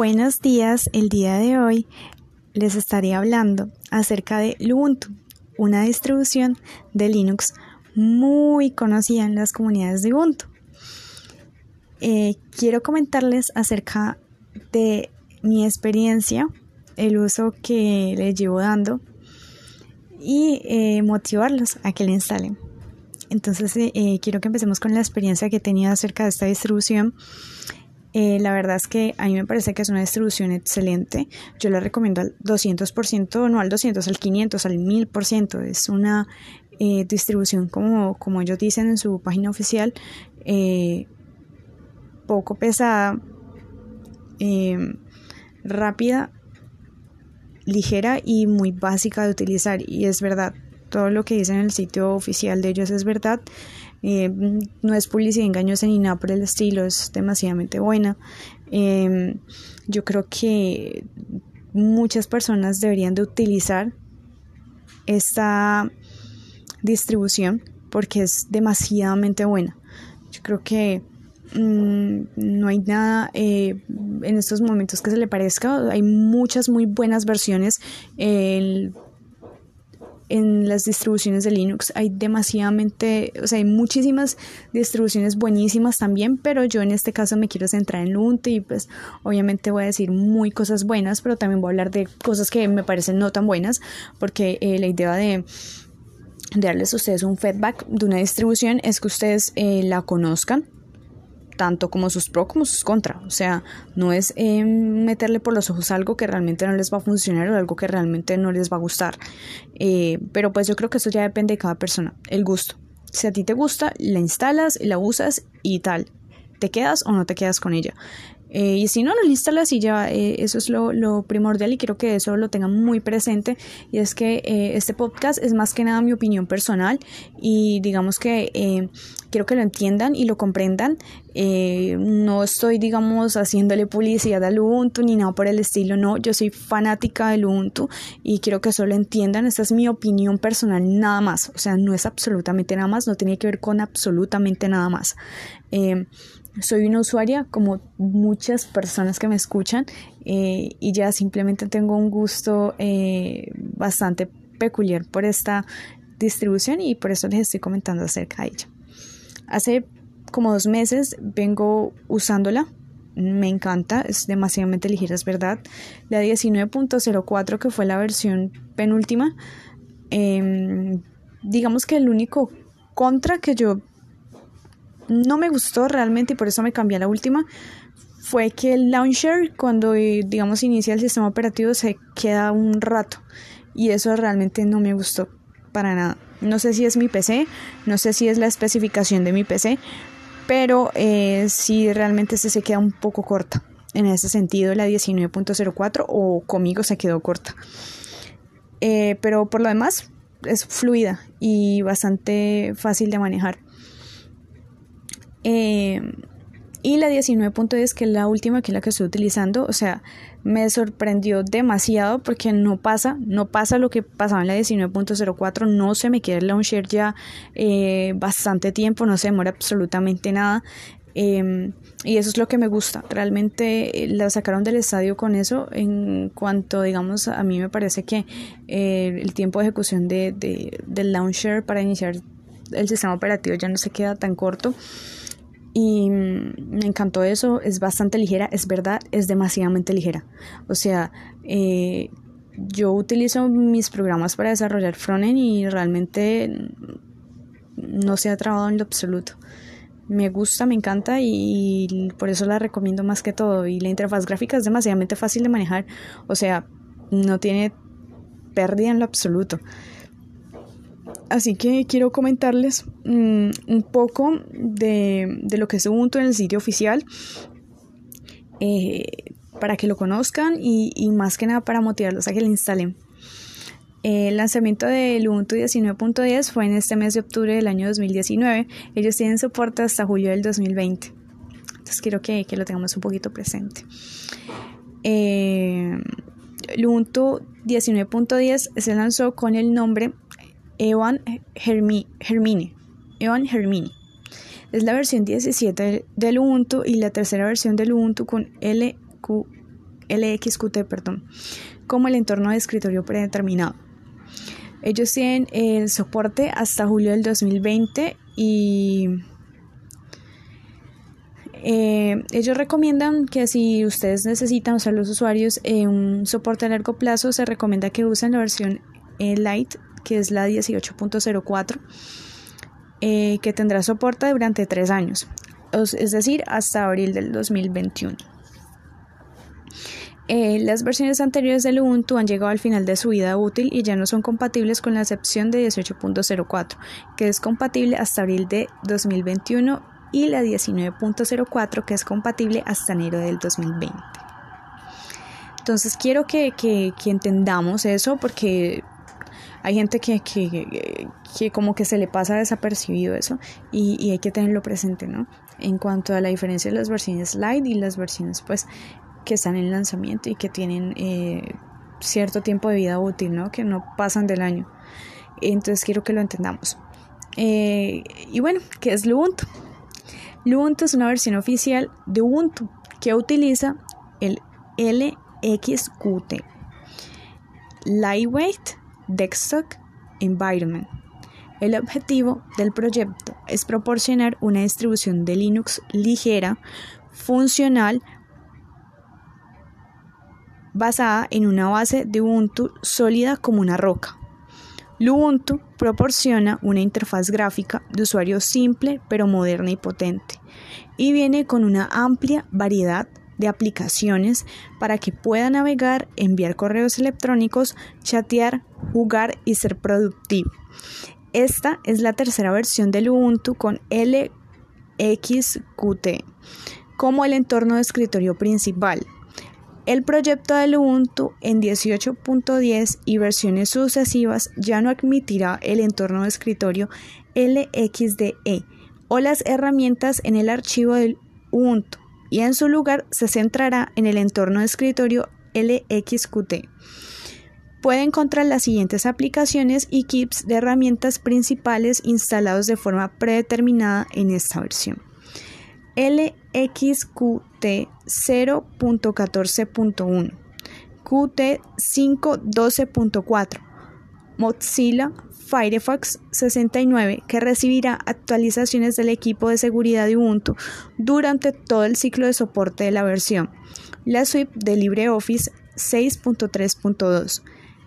Buenos días, el día de hoy les estaré hablando acerca de Ubuntu, una distribución de Linux muy conocida en las comunidades de Ubuntu. Eh, quiero comentarles acerca de mi experiencia, el uso que les llevo dando y eh, motivarlos a que la instalen. Entonces eh, quiero que empecemos con la experiencia que he tenido acerca de esta distribución eh, la verdad es que a mí me parece que es una distribución excelente. Yo la recomiendo al 200%, no al 200, al 500, al 1000%. Es una eh, distribución, como, como ellos dicen en su página oficial, eh, poco pesada, rápida, ligera y muy básica de utilizar. Y es verdad, todo lo que dicen en el sitio oficial de ellos es verdad. Eh, no es publicidad engañosa ni nada por el estilo, es demasiadamente buena. Em, yo creo que muchas personas deberían de utilizar esta distribución porque es demasiadamente buena. Yo creo que mm, no hay nada eh, en estos momentos que se le parezca. Hay muchas muy buenas versiones. En las distribuciones de Linux hay demasiadamente, o sea, hay muchísimas distribuciones buenísimas también, pero yo en este caso me quiero centrar en Ubuntu y pues obviamente voy a decir muy cosas buenas, pero también voy a hablar de cosas que me parecen no tan buenas, porque eh, la idea de darles a ustedes un feedback de una distribución es que ustedes eh, la conozcan tanto como sus pros como sus contra. O sea, no es eh, meterle por los ojos algo que realmente no les va a funcionar o algo que realmente no les va a gustar. Eh, pero pues yo creo que eso ya depende de cada persona, el gusto. Si a ti te gusta, la instalas, la usas y tal. ¿Te quedas o no te quedas con ella? Eh, y si no, no lista la silla, eh, eso es lo, primordial y quiero que eso lo tengan muy presente. Y es que eh, este podcast es más que nada mi opinión personal y digamos que quiero que lo entiendan y lo comprendan. no estoy, digamos, haciéndole publicidad al Ubuntu ni nada por el estilo, no, yo soy fanática del Ubuntu y quiero que eso lo entiendan. Esta es mi opinión personal, nada más. O sea, no es absolutamente nada más, no tiene que ver con absolutamente nada más soy una usuaria como muchas personas que me escuchan eh, y ya simplemente tengo un gusto eh, bastante peculiar por esta distribución y por eso les estoy comentando acerca de ella. Hace como dos meses vengo usándola, me encanta, es demasiadamente ligera, es verdad. La 19.04 que fue la versión penúltima, em, digamos que el único contra que yo no me gustó realmente y por eso me cambié la última fue que el launcher cuando eh, digamos inicia el sistema operativo se queda un rato y eso realmente no me gustó para nada. No sé si es mi PC, no sé si es la especificación de mi PC, pero eh, sí realmente se, se queda un poco corta. En ese sentido, la 19.04 o conmigo se quedó corta. Eh, pero por lo demás, es fluida y bastante fácil de manejar. Eh, y la 19.10, que es la última, que es la que estoy utilizando, o sea, me sorprendió demasiado porque no pasa, no pasa lo que pasaba en la 19.04, no se me queda el launcher ya eh, bastante tiempo, no se demora absolutamente nada. Em, y eso es lo que me gusta. Realmente eh, la sacaron del estadio con eso. En cuanto, digamos, a mí me parece que el tiempo de ejecución de, del launcher para iniciar el sistema operativo ya no se queda tan corto y me encantó eso, es bastante ligera, es verdad, es demasiadamente ligera. O sea, eh, yo utilizo mis programas para desarrollar frontend y realmente no se ha trabado en lo absoluto. Me gusta, me encanta y por eso la recomiendo más que todo. Y la interfaz gráfica es demasiadamente fácil de manejar, o sea, no tiene pérdida en lo absoluto. Así que quiero comentarles mm, un poco de, lo que es Ubuntu en el sitio oficial eh, para que lo conozcan y, más que nada para motivarlos a que lo instalen. El lanzamiento del Ubuntu 19.10 fue en este mes de octubre del año 2019. Ellos tienen soporte hasta julio del 2020. Entonces quiero que, lo tengamos un poquito presente. Eh, Ubuntu 19.10 se lanzó con el nombre Evan Hermine. Evan Hermine. Es la versión 17 del Ubuntu y la tercera versión del Ubuntu con LQ, LXQT, perdón, como el entorno de escritorio predeterminado. Ellos tienen el soporte hasta julio del 2020 y eh, ellos recomiendan que si ustedes necesitan usar los usuarios en un soporte a largo plazo, se recomienda que usen la versión eh, Lite, que es la 18.04, eh, que tendrá soporte durante tres años, es decir, hasta abril del 2021. las versiones anteriores del Ubuntu han llegado al final de su vida útil y ya no son compatibles con la excepción de 18.04, que es compatible hasta abril de 2021 y la 19.04 que es compatible hasta enero del 2020. Entonces quiero que, entendamos eso porque hay gente que, que, como que se le pasa desapercibido eso y, hay que tenerlo presente, ¿no? En cuanto a la diferencia de las versiones light y las versiones pues que están en lanzamiento y que tienen eh, cierto tiempo de vida útil, ¿no? Que no pasan del año. Entonces quiero que lo entendamos. Eh, y bueno, ¿qué es Ubuntu? Ubuntu es una versión oficial de Ubuntu que utiliza el LXQT, Lightweight Desktop Environment. El objetivo del proyecto es proporcionar una distribución de Linux ligera, funcional, basada en una base de Ubuntu sólida como una roca. Ubuntu proporciona una interfaz gráfica de usuario simple pero moderna y potente y viene con una amplia variedad de aplicaciones para que pueda navegar, enviar correos electrónicos, chatear, jugar y ser productivo. Esta es la tercera versión del Ubuntu con LXQT como el entorno de escritorio principal. El proyecto del Ubuntu en 18.10 y versiones sucesivas ya no admitirá el entorno de escritorio LXDE o las herramientas en el archivo del Ubuntu y en su lugar se centrará en el entorno de escritorio LXQT. Puede encontrar las siguientes aplicaciones y kits de herramientas principales instalados de forma predeterminada en esta versión. LXQT 0.14.1, Qt 5.12.4, Mozilla Firefox 69 que recibirá actualizaciones del equipo de seguridad de Ubuntu durante todo el ciclo de soporte de la versión. La suite de LibreOffice 6.3.2,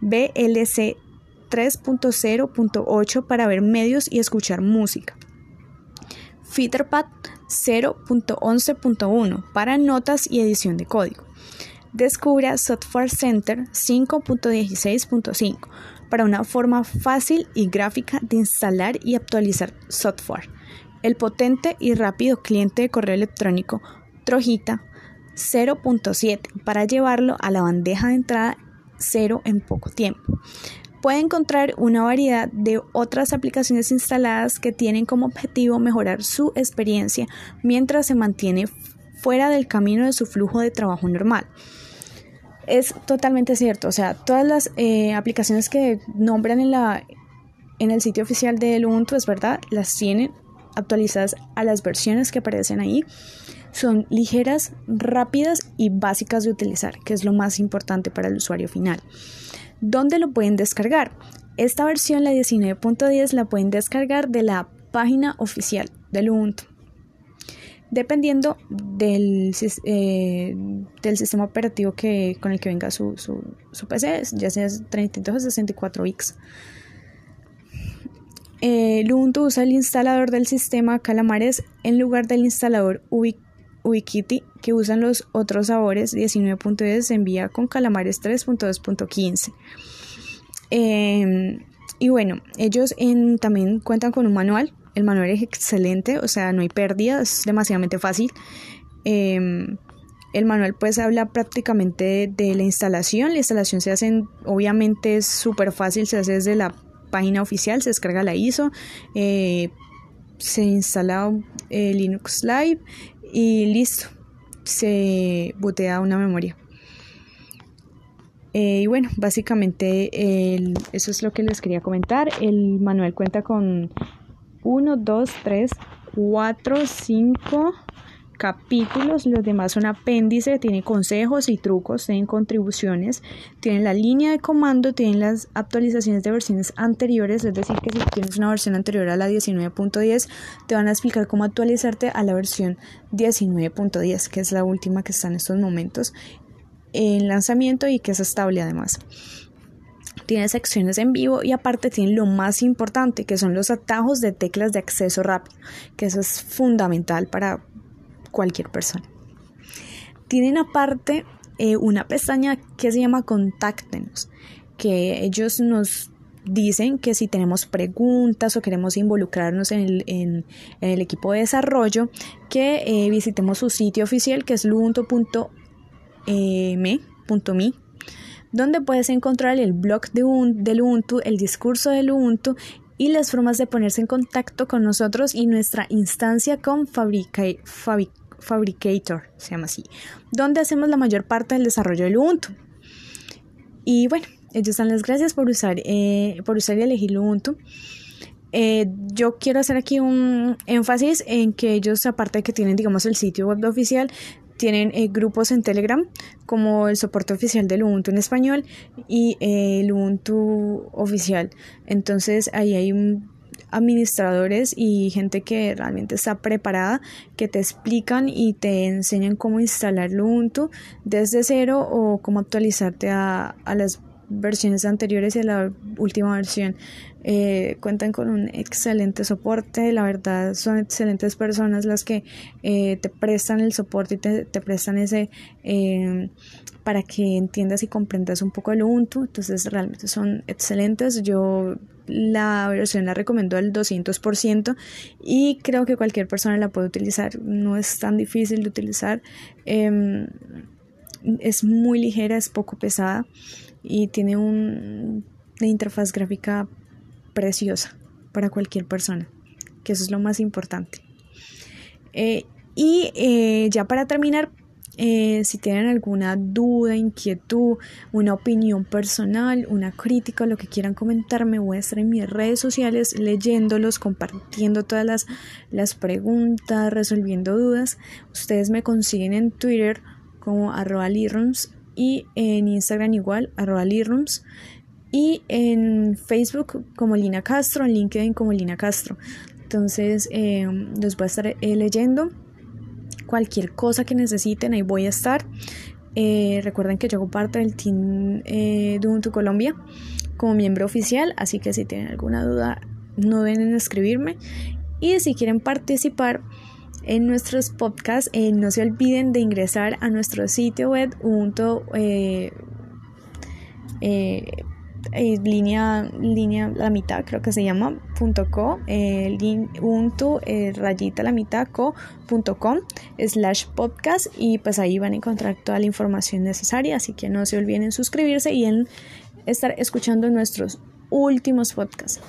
VLC 3.0.8 para ver medios y escuchar música. Fitterpad 0.11.1 para notas y edición de código. Descubra Software Center 5.16.5 para una forma fácil y gráfica de instalar y actualizar software. El potente y rápido cliente de correo electrónico Trojita 0.7 para llevarlo a la bandeja de entrada 0 en poco tiempo puede encontrar una variedad de otras aplicaciones instaladas que tienen como objetivo mejorar su experiencia mientras se mantiene fuera del camino de su flujo de trabajo normal. Es totalmente cierto, o sea, todas las eh, aplicaciones que nombran en, la, en el sitio oficial de Ubuntu, es verdad, las tienen actualizadas a las versiones que aparecen ahí. Son ligeras, rápidas y básicas de utilizar, que es lo más importante para el usuario final. ¿Dónde lo pueden descargar? Esta versión, la 19.10, la pueden descargar de la página oficial del Ubuntu. Dependiendo del, eh, del sistema operativo que, con el que venga su, su, PC, ya sea 32 o 64 bits. el Ubuntu usa el instalador del sistema Calamares en lugar del instalador Ubiquiti que usan los otros sabores 19.10 se envía con calamares 3.2.15. Em, y bueno, ellos también cuentan con un manual. El manual es excelente, o sea, no hay pérdida, es demasiadamente fácil. Em, el manual pues habla prácticamente de, la instalación. La instalación se hace, obviamente es súper fácil, se hace desde la página oficial, se descarga la ISO, eh, se instala eh, Linux Live y listo se botea una memoria. Eh, y bueno, básicamente eso es lo que les quería comentar. El manual cuenta con 1, 2, 3, 4, 5, capítulos, los demás son apéndice, tiene consejos y trucos, tienen contribuciones, tienen la línea de comando, tienen las actualizaciones de versiones anteriores, es decir, que si tienes una versión anterior a la 19.10, te van a explicar cómo actualizarte a la versión 19.10, que es la última que está en estos momentos en lanzamiento y que es estable además tiene secciones en vivo y aparte tiene lo más importante que son los atajos de teclas de acceso rápido, que eso es fundamental para cualquier persona. Tienen aparte eh, una pestaña que se llama Contáctenos, que ellos nos dicen que si tenemos preguntas o queremos involucrarnos en el, equipo de desarrollo, que eh, visitemos su sitio oficial que es lubuntu.me donde puedes encontrar el blog de del Ubuntu, el discurso del Ubuntu y las formas de ponerse en contacto con nosotros y nuestra instancia con Fabricator, se llama así, donde hacemos la mayor parte del desarrollo del Ubuntu. Y bueno, ellos dan las gracias por usar, eh, por usar y elegir Ubuntu. Eh, yo quiero hacer aquí un énfasis en que ellos, aparte de que tienen, digamos, el sitio web oficial, tienen eh, grupos en Telegram como el soporte oficial del Ubuntu en español y eh, el Ubuntu oficial. Entonces ahí hay administradores y gente que realmente está preparada que te explican y te enseñan cómo instalar Ubuntu desde cero o cómo actualizarte a, a las versiones anteriores y a la última versión. Eh, cuentan con un excelente soporte, la verdad son excelentes personas las que eh, te prestan el soporte y te, te prestan ese eh, para que entiendas y comprendas un poco el Ubuntu, entonces realmente son excelentes, yo la versión la recomiendo al 200% y creo que cualquier persona la puede utilizar, no es tan difícil de utilizar, em, es muy ligera, es poco pesada y tiene un, una interfaz gráfica preciosa para cualquier persona, que eso es lo más importante. Eh, y eh, ya para terminar, eh, si tienen alguna duda, inquietud, una opinión personal, una crítica, lo que quieran comentar, me voy a estar en mis redes sociales leyéndolos, compartiendo todas las, las preguntas, resolviendo dudas. Ustedes me consiguen en Twitter como arroba y en Instagram igual, arroba y en Facebook como Lina Castro, en LinkedIn como Lina Castro. Entonces eh, los voy a estar eh, leyendo. Cualquier cosa que necesiten, ahí voy a estar. Eh, recuerden que yo hago parte del team Ubuntu Colombia como miembro oficial, así que si tienen alguna duda, no deben en escribirme. Y si quieren participar en nuestros podcasts, no se olviden de ingresar a nuestro sitio web Ubuntu eh, línea, línea la mitad creo que se llama punto co eh, eh, rayita la mitad co punto com slash podcast y pues ahí van a encontrar toda la información necesaria así que no se olviden en suscribirse y en estar escuchando nuestros últimos podcasts